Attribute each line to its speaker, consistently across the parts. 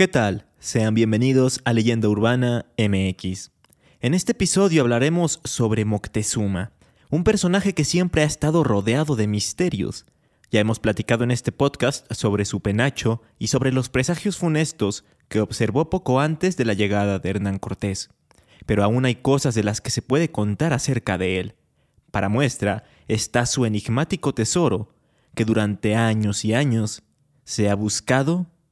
Speaker 1: ¿Qué tal? Sean bienvenidos a Leyenda Urbana MX. En este episodio hablaremos sobre Moctezuma, un personaje que siempre ha estado rodeado de misterios. Ya hemos platicado en este podcast sobre su penacho y sobre los presagios funestos que observó poco antes de la llegada de Hernán Cortés. Pero aún hay cosas de las que se puede contar acerca de él. Para muestra está su enigmático tesoro, que durante años y años se ha buscado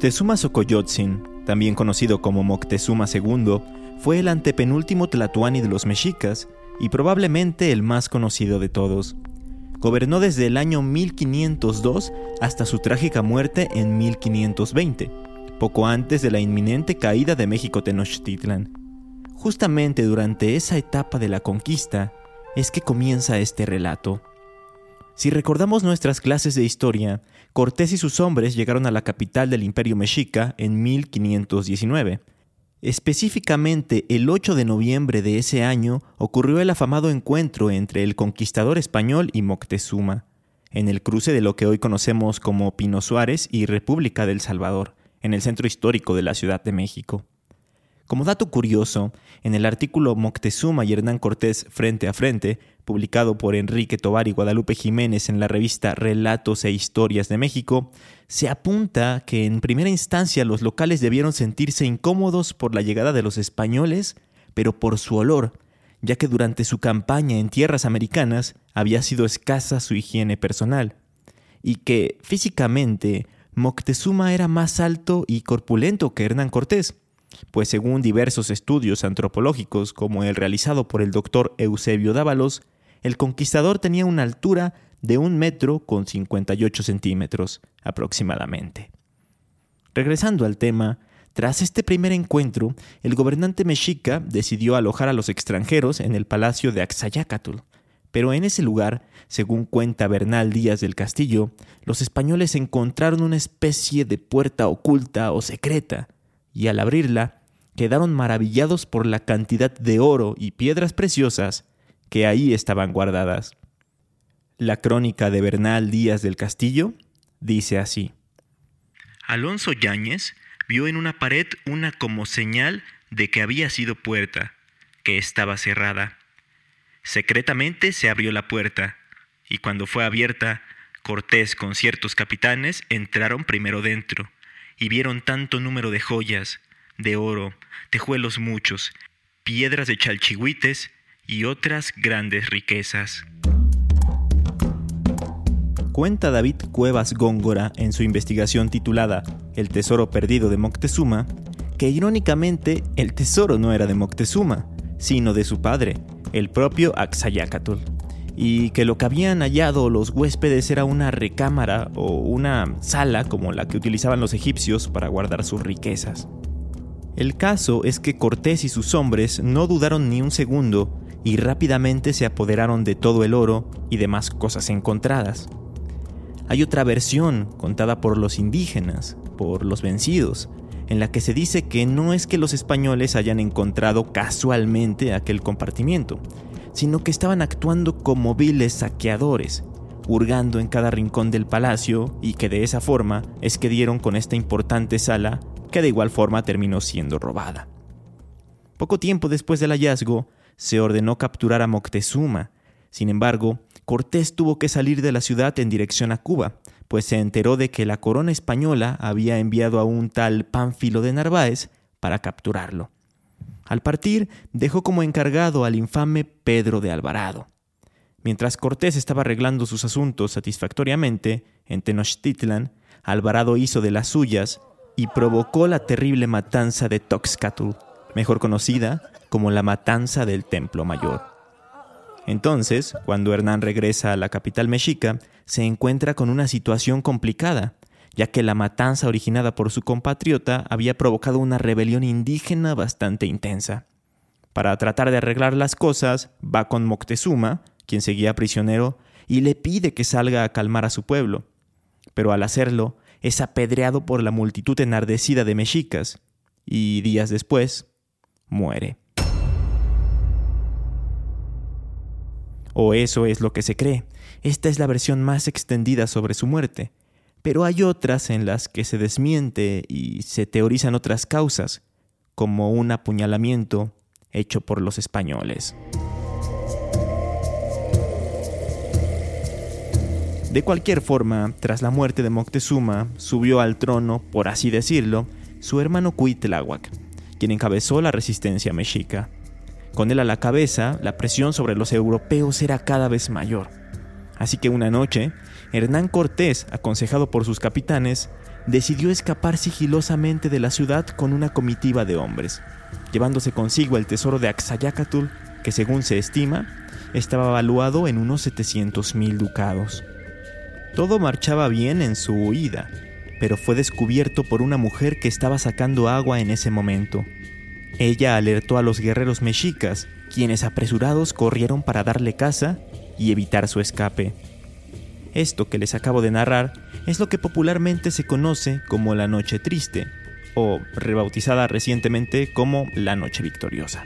Speaker 1: Moctezuma Xocoyotzin, también conocido como Moctezuma II, fue el antepenúltimo tlatoani de los mexicas y probablemente el más conocido de todos. Gobernó desde el año 1502 hasta su trágica muerte en 1520, poco antes de la inminente caída de México Tenochtitlan. Justamente durante esa etapa de la conquista es que comienza este relato. Si recordamos nuestras clases de historia, Cortés y sus hombres llegaron a la capital del imperio mexica en 1519. Específicamente el 8 de noviembre de ese año ocurrió el afamado encuentro entre el conquistador español y Moctezuma, en el cruce de lo que hoy conocemos como Pino Suárez y República del Salvador, en el centro histórico de la Ciudad de México. Como dato curioso, en el artículo Moctezuma y Hernán Cortés frente a frente, publicado por Enrique Tobar y Guadalupe Jiménez en la revista Relatos e Historias de México, se apunta que en primera instancia los locales debieron sentirse incómodos por la llegada de los españoles, pero por su olor, ya que durante su campaña en tierras americanas había sido escasa su higiene personal, y que físicamente Moctezuma era más alto y corpulento que Hernán Cortés, pues según diversos estudios antropológicos como el realizado por el doctor Eusebio Dávalos, el conquistador tenía una altura de un metro con 58 centímetros aproximadamente. Regresando al tema, tras este primer encuentro, el gobernante mexica decidió alojar a los extranjeros en el palacio de Axayácatl, pero en ese lugar, según cuenta Bernal Díaz del Castillo, los españoles encontraron una especie de puerta oculta o secreta, y al abrirla quedaron maravillados por la cantidad de oro y piedras preciosas que ahí estaban guardadas. La crónica de Bernal Díaz del Castillo dice así. Alonso Yáñez vio en una pared una como señal de que había sido puerta, que estaba cerrada. Secretamente se abrió la puerta, y cuando fue abierta, Cortés con ciertos capitanes entraron primero dentro, y vieron tanto número de joyas, de oro, tejuelos muchos, piedras de chalchihuites y otras grandes riquezas. Cuenta David Cuevas Góngora en su investigación titulada El tesoro perdido de Moctezuma, que irónicamente el tesoro no era de Moctezuma, sino de su padre, el propio Axayácatl y que lo que habían hallado los huéspedes era una recámara o una sala como la que utilizaban los egipcios para guardar sus riquezas. El caso es que Cortés y sus hombres no dudaron ni un segundo y rápidamente se apoderaron de todo el oro y demás cosas encontradas. Hay otra versión contada por los indígenas, por los vencidos, en la que se dice que no es que los españoles hayan encontrado casualmente aquel compartimiento, sino que estaban actuando como viles saqueadores, hurgando en cada rincón del palacio y que de esa forma es que dieron con esta importante sala que de igual forma terminó siendo robada. Poco tiempo después del hallazgo, se ordenó capturar a Moctezuma. Sin embargo, Cortés tuvo que salir de la ciudad en dirección a Cuba, pues se enteró de que la corona española había enviado a un tal Pánfilo de Narváez para capturarlo. Al partir, dejó como encargado al infame Pedro de Alvarado. Mientras Cortés estaba arreglando sus asuntos satisfactoriamente en Tenochtitlan, Alvarado hizo de las suyas y provocó la terrible matanza de Toxcatl, mejor conocida como la matanza del Templo Mayor. Entonces, cuando Hernán regresa a la capital mexica, se encuentra con una situación complicada, ya que la matanza originada por su compatriota había provocado una rebelión indígena bastante intensa. Para tratar de arreglar las cosas, va con Moctezuma, quien seguía prisionero, y le pide que salga a calmar a su pueblo. Pero al hacerlo, es apedreado por la multitud enardecida de mexicas, y días después, muere. O eso es lo que se cree. Esta es la versión más extendida sobre su muerte. Pero hay otras en las que se desmiente y se teorizan otras causas, como un apuñalamiento hecho por los españoles. De cualquier forma, tras la muerte de Moctezuma, subió al trono, por así decirlo, su hermano Cuitláhuac, quien encabezó la resistencia mexica. Con él a la cabeza, la presión sobre los europeos era cada vez mayor. Así que una noche, Hernán Cortés, aconsejado por sus capitanes, decidió escapar sigilosamente de la ciudad con una comitiva de hombres, llevándose consigo el tesoro de Axayacatl, que según se estima, estaba valuado en unos 700 mil ducados. Todo marchaba bien en su huida, pero fue descubierto por una mujer que estaba sacando agua en ese momento. Ella alertó a los guerreros mexicas, quienes apresurados corrieron para darle caza y evitar su escape. Esto que les acabo de narrar es lo que popularmente se conoce como la Noche Triste, o rebautizada recientemente como la Noche Victoriosa.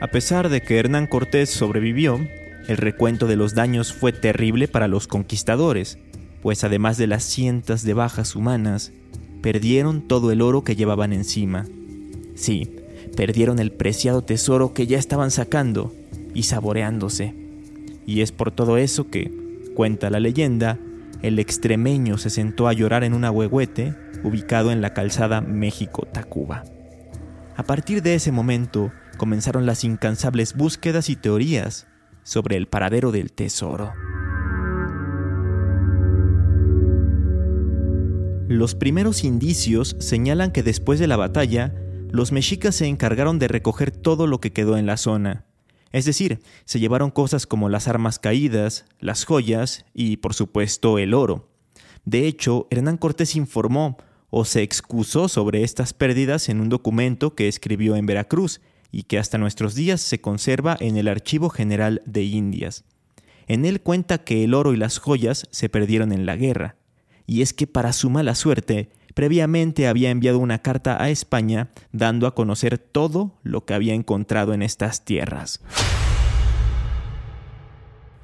Speaker 1: A pesar de que Hernán Cortés sobrevivió, el recuento de los daños fue terrible para los conquistadores, pues además de las cientos de bajas humanas, perdieron todo el oro que llevaban encima. Sí, perdieron el preciado tesoro que ya estaban sacando y saboreándose. Y es por todo eso que, cuenta la leyenda, el extremeño se sentó a llorar en un ahuehuete ubicado en la calzada México-Tacuba. A partir de ese momento comenzaron las incansables búsquedas y teorías sobre el paradero del tesoro. Los primeros indicios señalan que después de la batalla, los mexicas se encargaron de recoger todo lo que quedó en la zona. Es decir, se llevaron cosas como las armas caídas, las joyas y, por supuesto, el oro. De hecho, Hernán Cortés informó o se excusó sobre estas pérdidas en un documento que escribió en Veracruz y que hasta nuestros días se conserva en el Archivo General de Indias. En él cuenta que el oro y las joyas se perdieron en la guerra, y es que para su mala suerte, previamente había enviado una carta a España dando a conocer todo lo que había encontrado en estas tierras.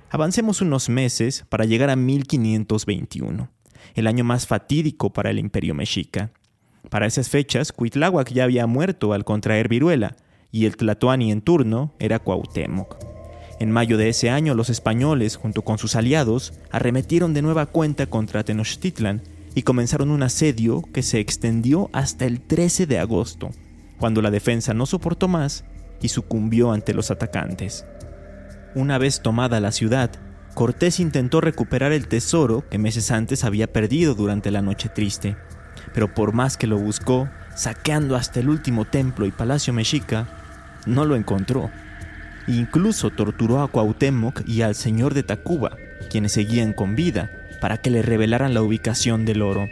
Speaker 1: Avancemos unos meses para llegar a 1521, el año más fatídico para el imperio mexica. Para esas fechas, Cuitláhuac ya había muerto al contraer viruela, y el Tlatoani en turno era Cuauhtémoc. En mayo de ese año, los españoles, junto con sus aliados, arremetieron de nueva cuenta contra Tenochtitlan y comenzaron un asedio que se extendió hasta el 13 de agosto, cuando la defensa no soportó más y sucumbió ante los atacantes. Una vez tomada la ciudad, Cortés intentó recuperar el tesoro que meses antes había perdido durante la Noche Triste, pero por más que lo buscó, saqueando hasta el último templo y palacio mexica, no lo encontró. Incluso torturó a Cuauhtémoc y al señor de Tacuba, quienes seguían con vida, para que le revelaran la ubicación del oro.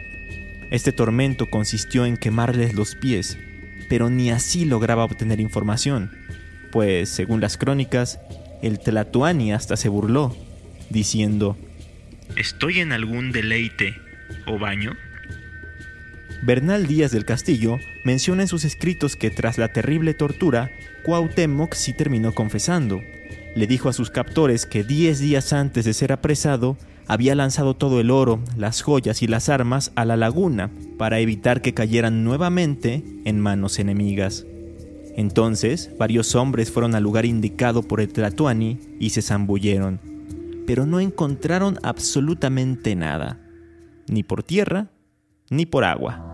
Speaker 1: Este tormento consistió en quemarles los pies, pero ni así lograba obtener información, pues, según las crónicas, el Tlatuani hasta se burló, diciendo, ¿Estoy en algún deleite o baño? Bernal Díaz del Castillo menciona en sus escritos que tras la terrible tortura, Cuauhtémoc sí terminó confesando. Le dijo a sus captores que diez días antes de ser apresado, había lanzado todo el oro, las joyas y las armas a la laguna para evitar que cayeran nuevamente en manos enemigas. Entonces, varios hombres fueron al lugar indicado por el Tlatuani y se zambulleron, pero no encontraron absolutamente nada, ni por tierra, ni por agua.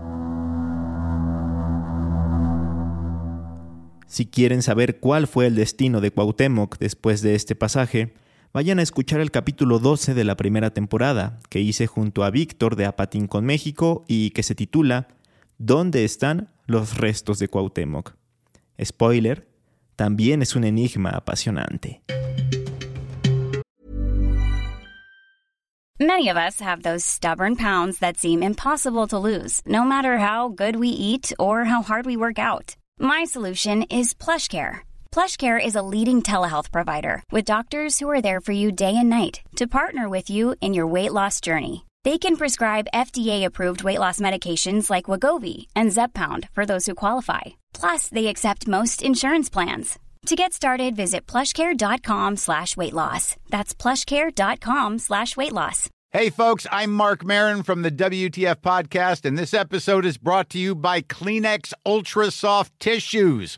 Speaker 1: Si quieren saber cuál fue el destino de Cuauhtémoc después de este pasaje, vayan a escuchar el capítulo 12 de la primera temporada, que hice junto a Víctor de Apatín con México y que se titula ¿dónde están los restos de Cuauhtémoc? Spoiler, también es un enigma apasionante.
Speaker 2: Many of us have those stubborn pounds that seem impossible to lose, no matter how good we eat or how hard we work out. My solution is PlushCare. PlushCare is a leading telehealth provider with doctors who are there for you day and night to partner with you in your weight loss journey. They can prescribe FDA-approved weight loss medications like Wagovi and Zepbound for those who qualify. Plus, they accept most insurance plans. To get started, visit plushcare.com slash weight loss. That's plushcare.com slash weight loss.
Speaker 3: Hey, folks, I'm Mark Marin from the WTF Podcast, and this episode is brought to you by Kleenex Ultra Soft Tissues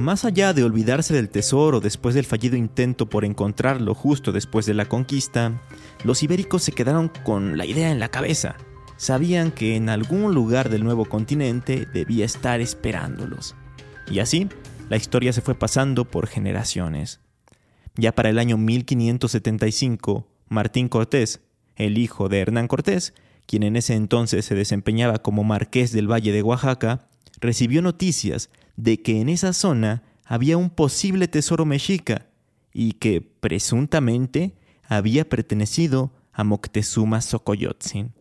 Speaker 1: Más allá de olvidarse del tesoro después del fallido intento por encontrarlo justo después de la conquista, los ibéricos se quedaron con la idea en la cabeza. Sabían que en algún lugar del nuevo continente debía estar esperándolos. Y así, la historia se fue pasando por generaciones. Ya para el año 1575, Martín Cortés, el hijo de Hernán Cortés, quien en ese entonces se desempeñaba como marqués del Valle de Oaxaca, recibió noticias de que en esa zona había un posible tesoro mexica y que presuntamente había pertenecido a Moctezuma Xocoyotzin.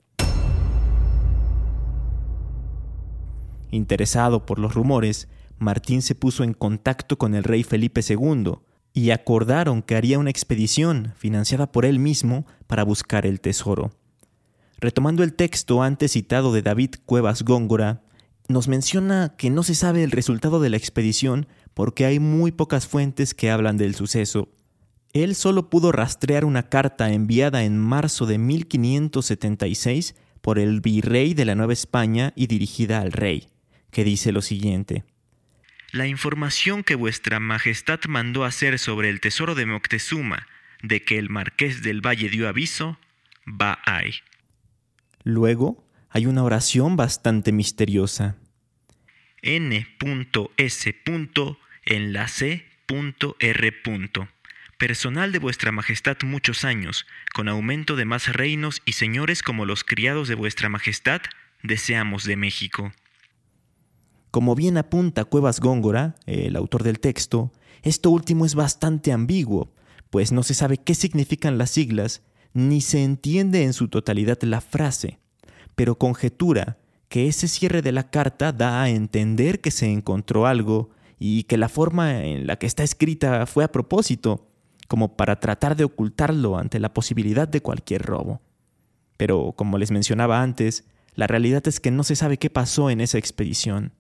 Speaker 1: Interesado por los rumores, Martín se puso en contacto con el rey Felipe II y acordaron que haría una expedición financiada por él mismo para buscar el tesoro. Retomando el texto antes citado de David Cuevas Góngora, nos menciona que no se sabe el resultado de la expedición porque hay muy pocas fuentes que hablan del suceso. Él solo pudo rastrear una carta enviada en marzo de 1576 por el virrey de la Nueva España y dirigida al rey, que dice lo siguiente. La información que vuestra Majestad mandó hacer sobre el tesoro de Moctezuma, de que el marqués del Valle dio aviso, va ahí. Luego, hay una oración bastante misteriosa. N.S.enlace.r. Personal de vuestra Majestad muchos años, con aumento de más reinos y señores como los criados de vuestra Majestad, deseamos de México. Como bien apunta Cuevas Góngora, el autor del texto, esto último es bastante ambiguo, pues no se sabe qué significan las siglas, ni se entiende en su totalidad la frase pero conjetura que ese cierre de la carta da a entender que se encontró algo y que la forma en la que está escrita fue a propósito, como para tratar de ocultarlo ante la posibilidad de cualquier robo. Pero, como les mencionaba antes, la realidad es que no se sabe qué pasó en esa expedición.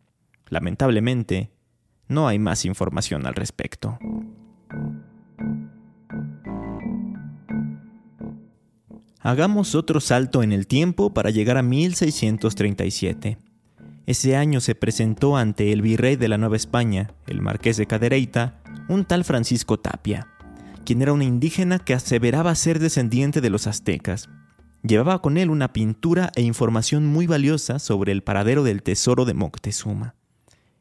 Speaker 1: Lamentablemente, no hay más información al respecto. Hagamos otro salto en el tiempo para llegar a 1637. Ese año se presentó ante el virrey de la Nueva España, el marqués de Cadereyta, un tal Francisco Tapia, quien era un indígena que aseveraba ser descendiente de los aztecas. Llevaba con él una pintura e información muy valiosa sobre el paradero del tesoro de Moctezuma.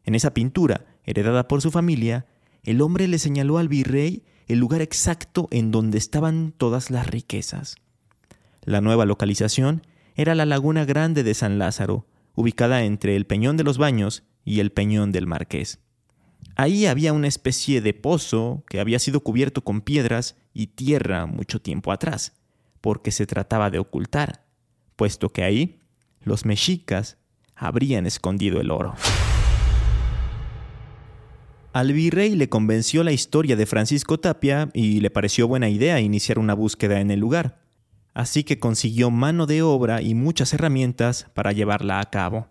Speaker 1: En esa pintura, heredada por su familia, el hombre le señaló al virrey el lugar exacto en donde estaban todas las riquezas. La nueva localización era la Laguna Grande de San Lázaro, ubicada entre el Peñón de los Baños y el Peñón del Marqués. Ahí había una especie de pozo que había sido cubierto con piedras y tierra mucho tiempo atrás, porque se trataba de ocultar, puesto que ahí los mexicas habrían escondido el oro. Al virrey le convenció la historia de Francisco Tapia y le pareció buena idea iniciar una búsqueda en el lugar así que consiguió mano de obra y muchas herramientas para llevarla a cabo.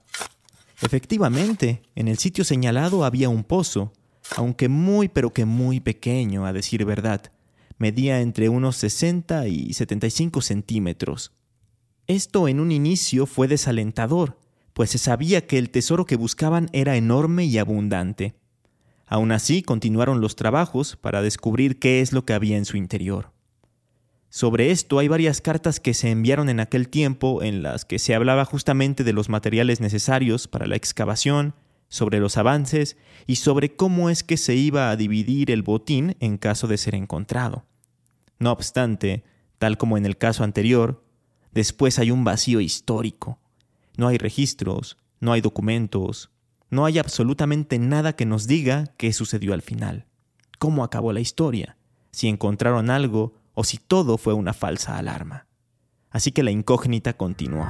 Speaker 1: Efectivamente, en el sitio señalado había un pozo, aunque muy pero que muy pequeño, a decir verdad. Medía entre unos 60 y 75 centímetros. Esto en un inicio fue desalentador, pues se sabía que el tesoro que buscaban era enorme y abundante. Aún así, continuaron los trabajos para descubrir qué es lo que había en su interior. Sobre esto hay varias cartas que se enviaron en aquel tiempo en las que se hablaba justamente de los materiales necesarios para la excavación, sobre los avances y sobre cómo es que se iba a dividir el botín en caso de ser encontrado. No obstante, tal como en el caso anterior, después hay un vacío histórico. No hay registros, no hay documentos, no hay absolutamente nada que nos diga qué sucedió al final, cómo acabó la historia, si encontraron algo o si todo fue una falsa alarma. Así que la incógnita continuó.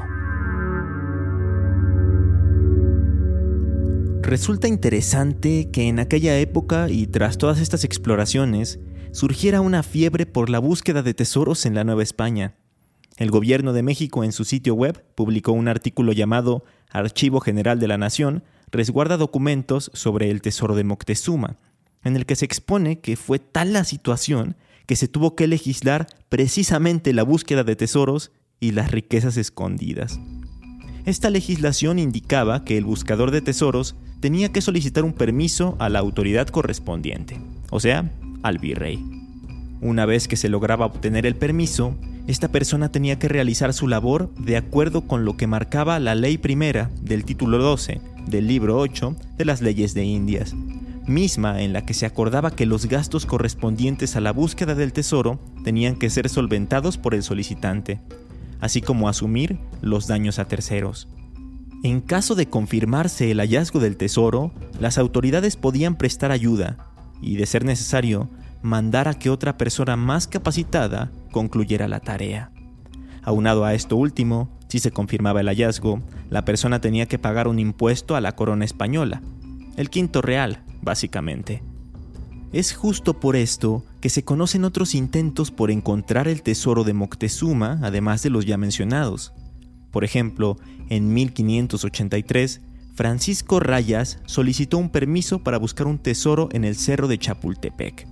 Speaker 1: Resulta interesante que en aquella época y tras todas estas exploraciones surgiera una fiebre por la búsqueda de tesoros en la Nueva España. El gobierno de México en su sitio web publicó un artículo llamado Archivo General de la Nación, resguarda documentos sobre el tesoro de Moctezuma, en el que se expone que fue tal la situación que se tuvo que legislar precisamente la búsqueda de tesoros y las riquezas escondidas. Esta legislación indicaba que el buscador de tesoros tenía que solicitar un permiso a la autoridad correspondiente, o sea, al virrey. Una vez que se lograba obtener el permiso, esta persona tenía que realizar su labor de acuerdo con lo que marcaba la ley primera del título 12 del libro 8 de las leyes de Indias, misma en la que se acordaba que los gastos correspondientes a la búsqueda del tesoro tenían que ser solventados por el solicitante, así como asumir los daños a terceros. En caso de confirmarse el hallazgo del tesoro, las autoridades podían prestar ayuda y, de ser necesario, mandar a que otra persona más capacitada concluyera la tarea. Aunado a esto último, si se confirmaba el hallazgo, la persona tenía que pagar un impuesto a la corona española, el quinto real, básicamente. Es justo por esto que se conocen otros intentos por encontrar el tesoro de Moctezuma, además de los ya mencionados. Por ejemplo, en 1583, Francisco Rayas solicitó un permiso para buscar un tesoro en el cerro de Chapultepec,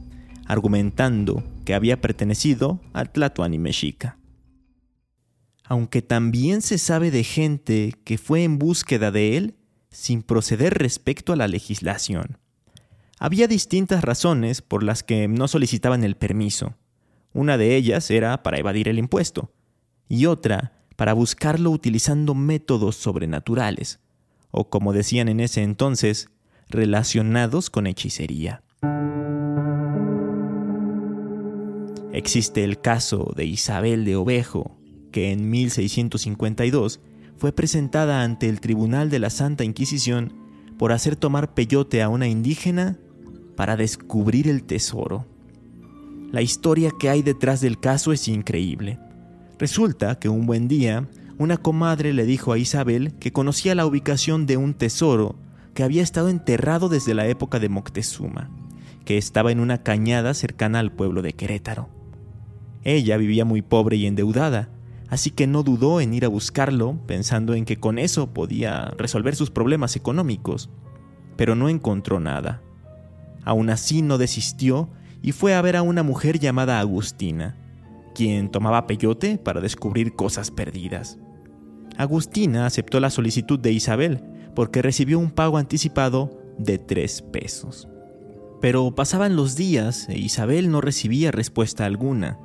Speaker 1: argumentando que había pertenecido al Tlatoani mexica. Aunque también se sabe de gente que fue en búsqueda de él sin proceder respecto a la legislación. Había distintas razones por las que no solicitaban el permiso. Una de ellas era para evadir el impuesto y otra para buscarlo utilizando métodos sobrenaturales, o como decían en ese entonces, relacionados con hechicería. Existe el caso de Isabel de Ovejo, que en 1652 fue presentada ante el Tribunal de la Santa Inquisición por hacer tomar peyote a una indígena para descubrir el tesoro. La historia que hay detrás del caso es increíble. Resulta que un buen día, una comadre le dijo a Isabel que conocía la ubicación de un tesoro que había estado enterrado desde la época de Moctezuma, que estaba en una cañada cercana al pueblo de Querétaro. Ella vivía muy pobre y endeudada, así que no dudó en ir a buscarlo pensando en que con eso podía resolver sus problemas económicos, pero no encontró nada. Aún así no desistió y fue a ver a una mujer llamada Agustina, quien tomaba peyote para descubrir cosas perdidas. Agustina aceptó la solicitud de Isabel porque recibió un pago anticipado de tres pesos. Pero pasaban los días e Isabel no recibía respuesta alguna.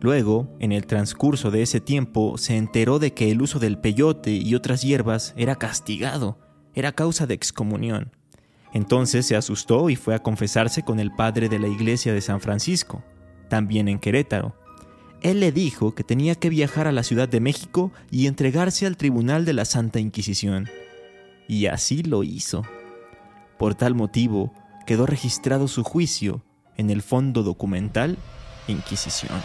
Speaker 1: Luego, en el transcurso de ese tiempo, se enteró de que el uso del peyote y otras hierbas era castigado, era causa de excomunión. Entonces se asustó y fue a confesarse con el padre de la iglesia de San Francisco, también en Querétaro. Él le dijo que tenía que viajar a la Ciudad de México y entregarse al Tribunal de la Santa Inquisición. Y así lo hizo. Por tal motivo, quedó registrado su juicio en el fondo documental Inquisición.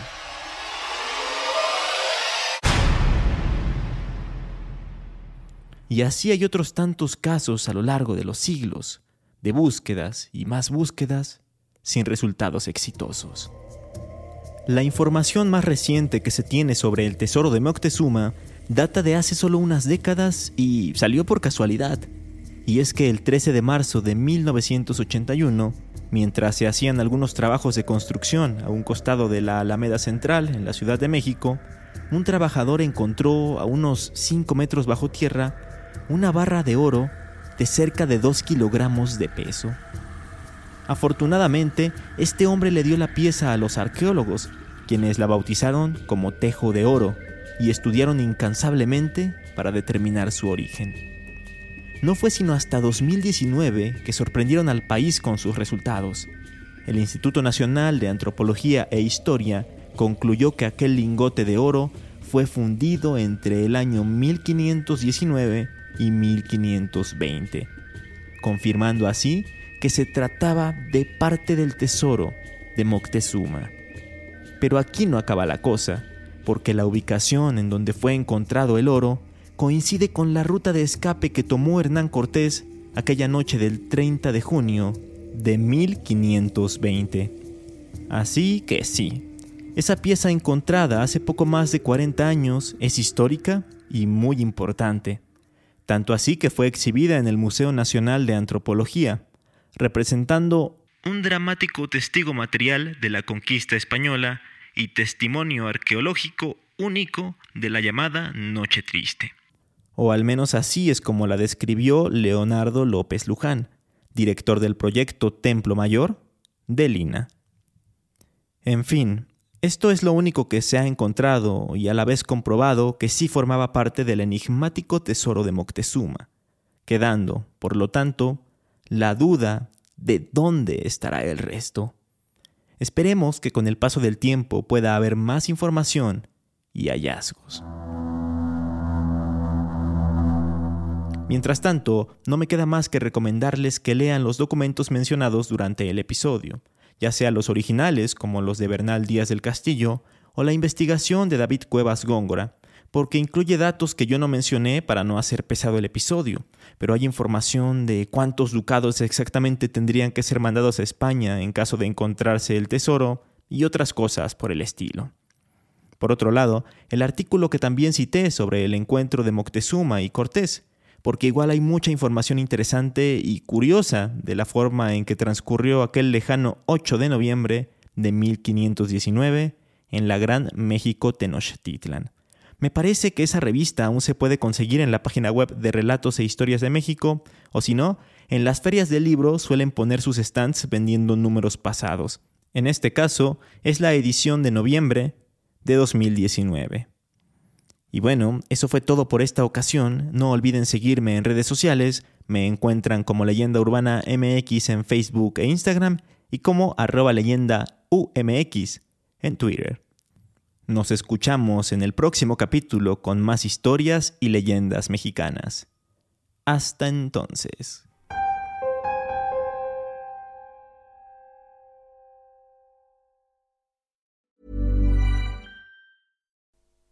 Speaker 1: Y así hay otros tantos casos a lo largo de los siglos, de búsquedas y más búsquedas sin resultados exitosos. La información más reciente que se tiene sobre el tesoro de Moctezuma data de hace solo unas décadas y salió por casualidad. Y es que el 13 de marzo de 1981, mientras se hacían algunos trabajos de construcción a un costado de la Alameda Central en la Ciudad de México, un trabajador encontró a unos 5 metros bajo tierra una barra de oro de cerca de 2 kilogramos de peso. Afortunadamente, este hombre le dio la pieza a los arqueólogos, quienes la bautizaron como Tejo de Oro y estudiaron incansablemente para determinar su origen. No fue sino hasta 2019 que sorprendieron al país con sus resultados. El Instituto Nacional de Antropología e Historia concluyó que aquel lingote de oro fue fundido entre el año 1519 y 1520, confirmando así que se trataba de parte del tesoro de Moctezuma. Pero aquí no acaba la cosa, porque la ubicación en donde fue encontrado el oro coincide con la ruta de escape que tomó Hernán Cortés aquella noche del 30 de junio de 1520. Así que sí, esa pieza encontrada hace poco más de 40 años es histórica y muy importante, tanto así que fue exhibida en el Museo Nacional de Antropología, representando un dramático testigo material de la conquista española y testimonio arqueológico único de la llamada Noche Triste. O al menos así es como la describió Leonardo López Luján, director del proyecto Templo Mayor de Lina. En fin, esto es lo único que se ha encontrado y a la vez comprobado que sí formaba parte del enigmático tesoro de Moctezuma, quedando, por lo tanto, la duda de dónde estará el resto. Esperemos que con el paso del tiempo pueda haber más información y hallazgos. Mientras tanto, no me queda más que recomendarles que lean los documentos mencionados durante el episodio, ya sea los originales como los de Bernal Díaz del Castillo o la investigación de David Cuevas Góngora, porque incluye datos que yo no mencioné para no hacer pesado el episodio, pero hay información de cuántos ducados exactamente tendrían que ser mandados a España en caso de encontrarse el tesoro y otras cosas por el estilo. Por otro lado, el artículo que también cité sobre el encuentro de Moctezuma y Cortés, porque igual hay mucha información interesante y curiosa de la forma en que transcurrió aquel lejano 8 de noviembre de 1519 en la Gran México Tenochtitlan. Me parece que esa revista aún se puede conseguir en la página web de Relatos e Historias de México, o si no, en las ferias del libro suelen poner sus stands vendiendo números pasados. En este caso, es la edición de noviembre de 2019. Y bueno, eso fue todo por esta ocasión. No olviden seguirme en redes sociales. Me encuentran como Leyenda Urbana MX en Facebook e Instagram y como arroba leyenda en Twitter. Nos escuchamos en el próximo capítulo con más historias y leyendas mexicanas. Hasta entonces.